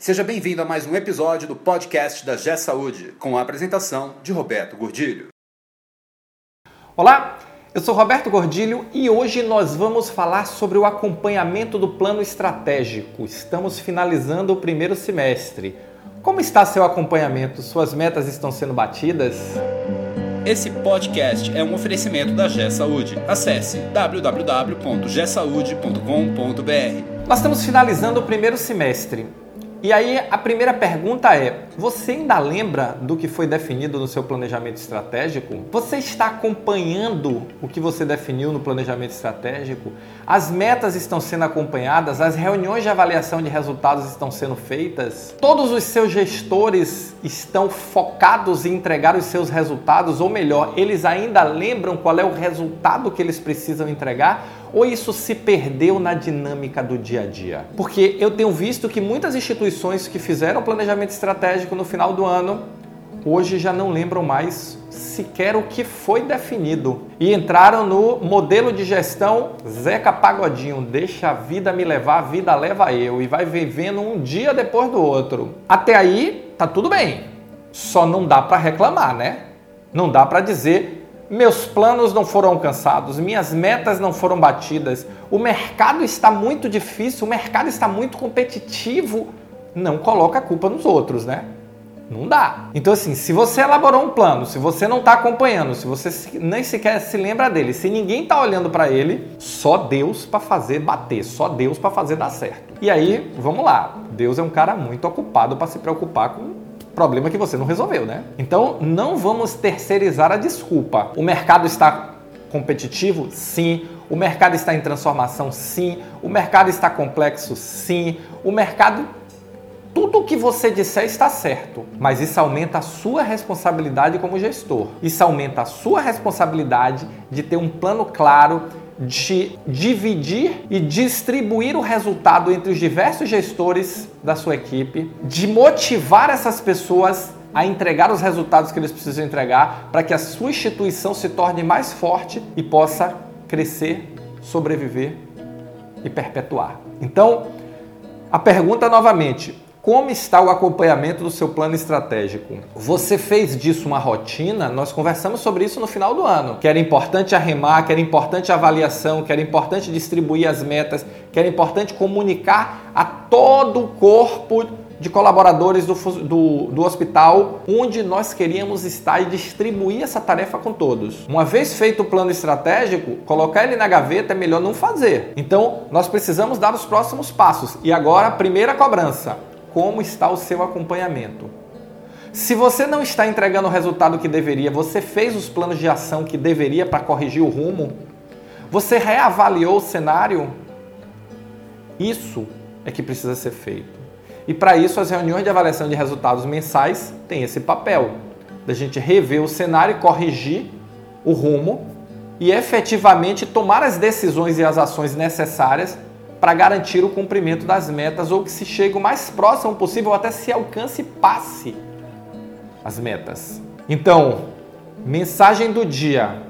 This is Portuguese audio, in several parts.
Seja bem-vindo a mais um episódio do podcast da G Saúde, com a apresentação de Roberto Gordilho. Olá, eu sou Roberto Gordilho e hoje nós vamos falar sobre o acompanhamento do plano estratégico. Estamos finalizando o primeiro semestre. Como está seu acompanhamento? Suas metas estão sendo batidas? Esse podcast é um oferecimento da G Saúde. Acesse www.gsaude.com.br. Nós estamos finalizando o primeiro semestre e aí a primeira pergunta é: você ainda lembra do que foi definido no seu planejamento estratégico? Você está acompanhando o que você definiu no planejamento estratégico? As metas estão sendo acompanhadas? As reuniões de avaliação de resultados estão sendo feitas? Todos os seus gestores estão focados em entregar os seus resultados, ou melhor, eles ainda lembram qual é o resultado que eles precisam entregar? Ou isso se perdeu na dinâmica do dia a dia? Porque eu tenho visto que muitas instituições que fizeram planejamento estratégico no final do ano hoje já não lembram mais sequer o que foi definido e entraram no modelo de gestão Zeca Pagodinho, deixa a vida me levar, a vida leva eu e vai vivendo um dia depois do outro. Até aí tá tudo bem. Só não dá para reclamar, né? Não dá para dizer meus planos não foram alcançados, minhas metas não foram batidas, o mercado está muito difícil, o mercado está muito competitivo. Não coloca a culpa nos outros, né? Não dá. Então, assim, se você elaborou um plano, se você não está acompanhando, se você nem sequer se lembra dele, se ninguém está olhando para ele, só Deus para fazer bater, só Deus para fazer dar certo. E aí, vamos lá. Deus é um cara muito ocupado para se preocupar com problema que você não resolveu, né? Então não vamos terceirizar a desculpa. O mercado está competitivo? Sim. O mercado está em transformação? Sim. O mercado está complexo? Sim. O mercado. Tudo o que você disser está certo, mas isso aumenta a sua responsabilidade como gestor. Isso aumenta a sua responsabilidade de ter um plano claro de dividir e distribuir o resultado entre os diversos gestores da sua equipe, de motivar essas pessoas a entregar os resultados que eles precisam entregar para que a sua instituição se torne mais forte e possa crescer, sobreviver e perpetuar. Então, a pergunta novamente: como está o acompanhamento do seu plano estratégico? Você fez disso uma rotina? Nós conversamos sobre isso no final do ano. Que era importante arremar, que era importante avaliação, que era importante distribuir as metas, que era importante comunicar a todo o corpo de colaboradores do, do, do, hospital onde nós queríamos estar e distribuir essa tarefa com todos. Uma vez feito o plano estratégico, colocar ele na gaveta é melhor não fazer. Então, nós precisamos dar os próximos passos. E agora, primeira cobrança como está o seu acompanhamento. Se você não está entregando o resultado que deveria, você fez os planos de ação que deveria para corrigir o rumo, você reavaliou o cenário, isso é que precisa ser feito. E para isso, as reuniões de avaliação de resultados mensais têm esse papel da gente rever o cenário corrigir o rumo e efetivamente tomar as decisões e as ações necessárias para garantir o cumprimento das metas ou que se chegue o mais próximo possível até se alcance e passe as metas. Então, mensagem do dia: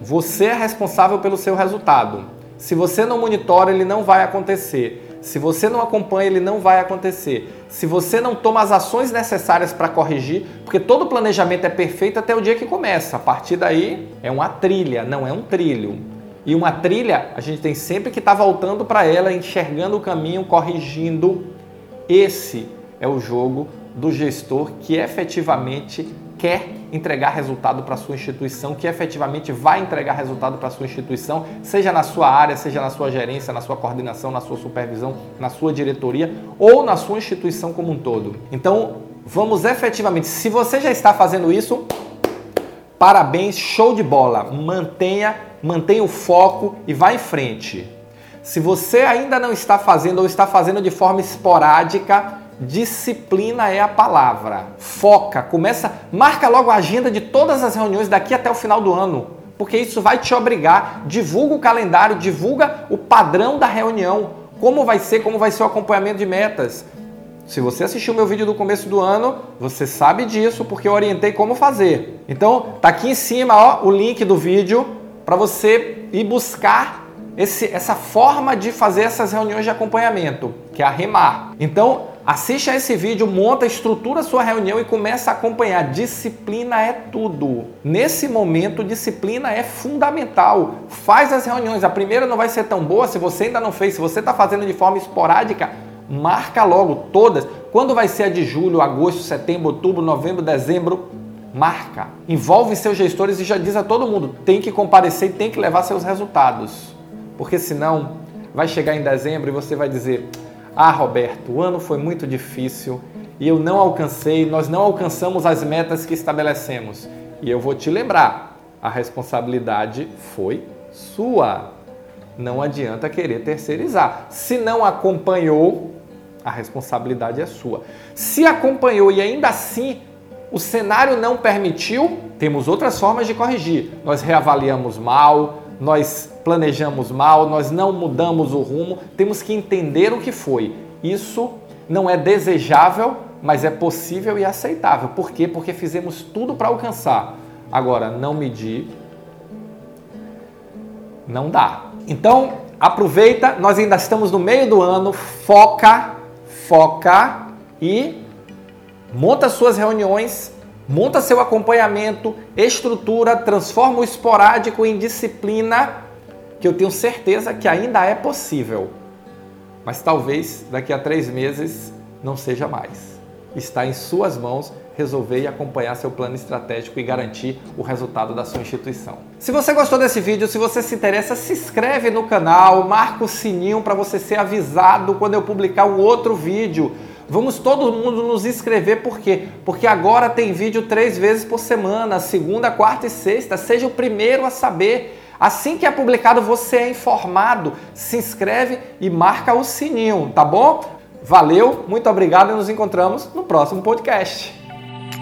você é responsável pelo seu resultado. Se você não monitora, ele não vai acontecer. Se você não acompanha, ele não vai acontecer. Se você não toma as ações necessárias para corrigir, porque todo planejamento é perfeito até o dia que começa. A partir daí é uma trilha, não é um trilho. E uma trilha, a gente tem sempre que estar tá voltando para ela, enxergando o caminho, corrigindo. Esse é o jogo do gestor que efetivamente quer entregar resultado para sua instituição, que efetivamente vai entregar resultado para sua instituição, seja na sua área, seja na sua gerência, na sua coordenação, na sua supervisão, na sua diretoria ou na sua instituição como um todo. Então, vamos efetivamente, se você já está fazendo isso, parabéns, show de bola. Mantenha mantenha o foco e vá em frente. Se você ainda não está fazendo ou está fazendo de forma esporádica, disciplina é a palavra. Foca, começa, marca logo a agenda de todas as reuniões daqui até o final do ano, porque isso vai te obrigar. Divulga o calendário, divulga o padrão da reunião, como vai ser, como vai ser o acompanhamento de metas. Se você assistiu meu vídeo do começo do ano, você sabe disso porque eu orientei como fazer. Então, tá aqui em cima, ó, o link do vídeo para você ir buscar esse, essa forma de fazer essas reuniões de acompanhamento, que é a remar. Então, Assiste a esse vídeo, monta, estrutura a sua reunião e começa a acompanhar. Disciplina é tudo. Nesse momento, disciplina é fundamental. Faz as reuniões. A primeira não vai ser tão boa se você ainda não fez. Se você está fazendo de forma esporádica, marca logo todas. Quando vai ser a de julho, agosto, setembro, outubro, novembro, dezembro? Marca. Envolve seus gestores e já diz a todo mundo: tem que comparecer e tem que levar seus resultados. Porque senão vai chegar em dezembro e você vai dizer ah, Roberto, o ano foi muito difícil e eu não alcancei, nós não alcançamos as metas que estabelecemos. E eu vou te lembrar, a responsabilidade foi sua. Não adianta querer terceirizar. Se não acompanhou, a responsabilidade é sua. Se acompanhou e ainda assim o cenário não permitiu, temos outras formas de corrigir. Nós reavaliamos mal, nós planejamos mal, nós não mudamos o rumo, temos que entender o que foi. Isso não é desejável, mas é possível e aceitável. Por quê? Porque fizemos tudo para alcançar. Agora, não medir, não dá. Então, aproveita, nós ainda estamos no meio do ano, foca, foca e monta suas reuniões Monta seu acompanhamento, estrutura, transforma o esporádico em disciplina, que eu tenho certeza que ainda é possível. Mas talvez daqui a três meses não seja mais. Está em suas mãos resolver e acompanhar seu plano estratégico e garantir o resultado da sua instituição. Se você gostou desse vídeo, se você se interessa, se inscreve no canal, marca o sininho para você ser avisado quando eu publicar um outro vídeo. Vamos todo mundo nos inscrever, por quê? Porque agora tem vídeo três vezes por semana, segunda, quarta e sexta. Seja o primeiro a saber. Assim que é publicado, você é informado. Se inscreve e marca o sininho, tá bom? Valeu, muito obrigado e nos encontramos no próximo podcast.